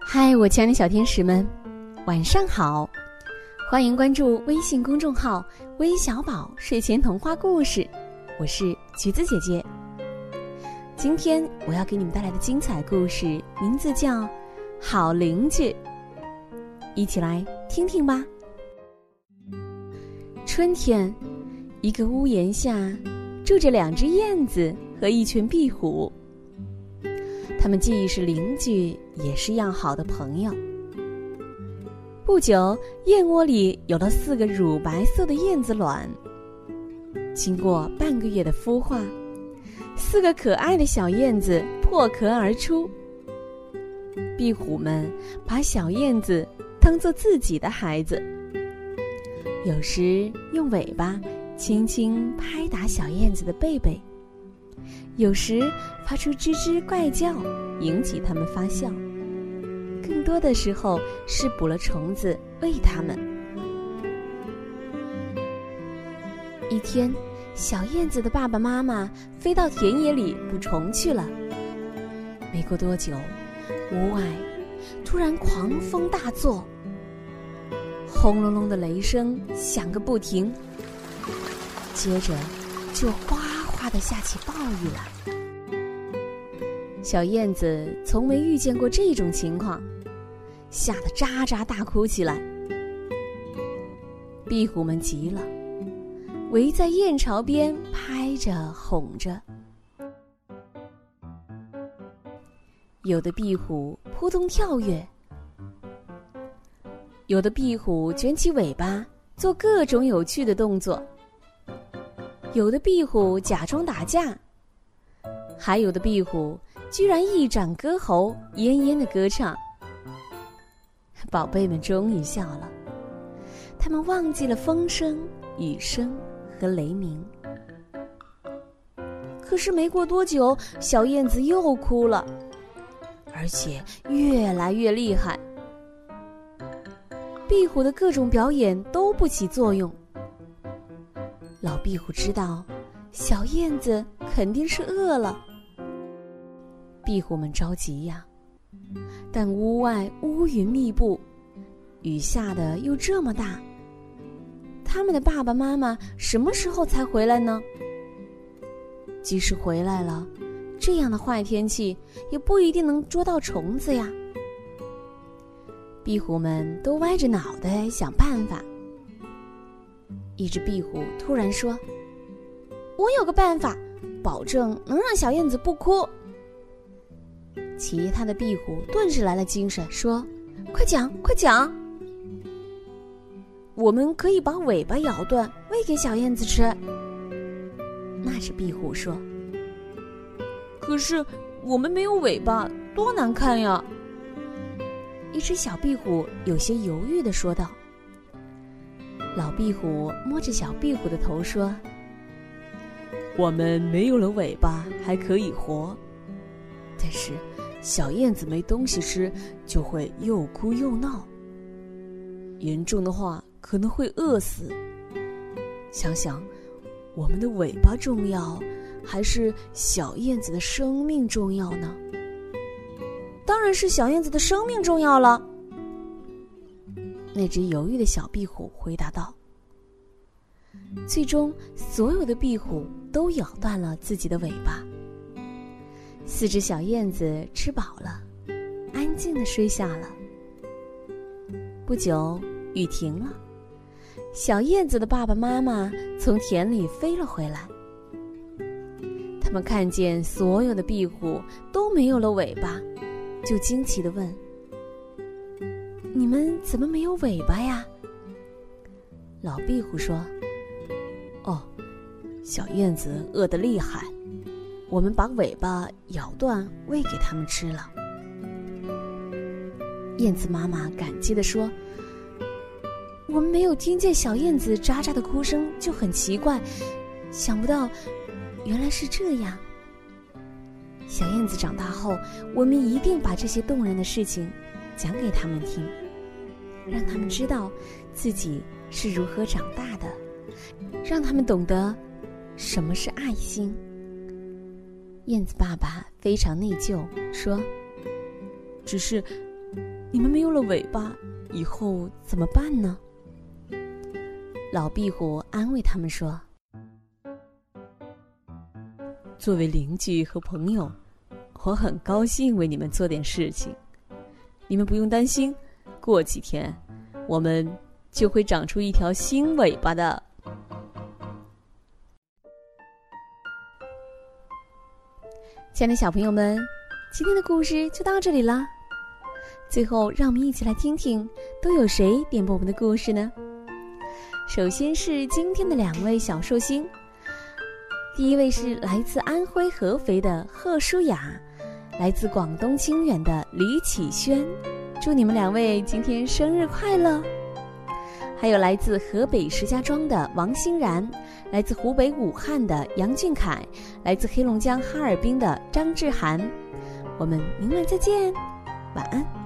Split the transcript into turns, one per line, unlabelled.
嗨，我亲爱的小天使们，晚上好！欢迎关注微信公众号“微小宝睡前童话故事”，我是橘子姐姐。今天我要给你们带来的精彩故事名字叫《好邻居》，一起来听听吧。春天，一个屋檐下住着两只燕子和一群壁虎。他们既是邻居，也是要好的朋友。不久，燕窝里有了四个乳白色的燕子卵。经过半个月的孵化，四个可爱的小燕子破壳而出。壁虎们把小燕子当做自己的孩子，有时用尾巴轻轻拍打小燕子的背背。有时发出吱吱怪叫，引起它们发笑；更多的时候是捕了虫子喂它们。一天，小燕子的爸爸妈妈飞到田野里捕虫去了。没过多久，屋外突然狂风大作，轰隆隆的雷声响个不停，接着就哗。的下起暴雨来，小燕子从没遇见过这种情况，吓得喳喳大哭起来。壁虎们急了，围在燕巢边拍着哄着。有的壁虎扑通跳跃，有的壁虎卷起尾巴做各种有趣的动作。有的壁虎假装打架，还有的壁虎居然一展歌喉，咽咽的歌唱。宝贝们终于笑了，他们忘记了风声、雨声和雷鸣。可是没过多久，小燕子又哭了，而且越来越厉害。壁虎的各种表演都不起作用。老壁虎知道，小燕子肯定是饿了。壁虎们着急呀，但屋外乌云密布，雨下的又这么大，他们的爸爸妈妈什么时候才回来呢？即使回来了，这样的坏天气也不一定能捉到虫子呀。壁虎们都歪着脑袋想办法。一只壁虎突然说：“我有个办法，保证能让小燕子不哭。”其他的壁虎顿时来了精神，说：“快讲，快讲！我们可以把尾巴咬断，喂给小燕子吃。”那只壁虎说：“可是我们没有尾巴，多难看呀！”一只小壁虎有些犹豫的说道。老壁虎摸着小壁虎的头说：“
我们没有了尾巴还可以活，但是小燕子没东西吃就会又哭又闹，严重的话可能会饿死。想想，我们的尾巴重要，还是小燕子的生命重要呢？
当然是小燕子的生命重要了。”那只犹豫的小壁虎回答道：“最终，所有的壁虎都咬断了自己的尾巴。四只小燕子吃饱了，安静的睡下了。不久，雨停了，小燕子的爸爸妈妈从田里飞了回来。他们看见所有的壁虎都没有了尾巴，就惊奇的问。”你们怎么没有尾巴呀？老壁虎说：“
哦，小燕子饿得厉害，我们把尾巴咬断喂给它们吃了。”
燕子妈妈感激的说：“我们没有听见小燕子喳喳的哭声就很奇怪，想不到原来是这样。小燕子长大后，我们一定把这些动人的事情讲给他们听。”让他们知道自己是如何长大的，让他们懂得什么是爱心。燕子爸爸非常内疚，说：“
只是你们没有了尾巴，以后怎么办呢？
老壁虎安慰他们说：“
作为邻居和朋友，我很高兴为你们做点事情。你们不用担心，过几天我们就会长出一条新尾巴的。”
亲爱的小朋友们，今天的故事就到这里了。最后，让我们一起来听听都有谁点播我们的故事呢？首先是今天的两位小寿星，第一位是来自安徽合肥的贺舒雅，来自广东清远的李启轩，祝你们两位今天生日快乐！还有来自河北石家庄的王欣然，来自湖北武汉的杨俊凯，来自黑龙江哈尔滨的张志涵，我们明晚再见，晚安。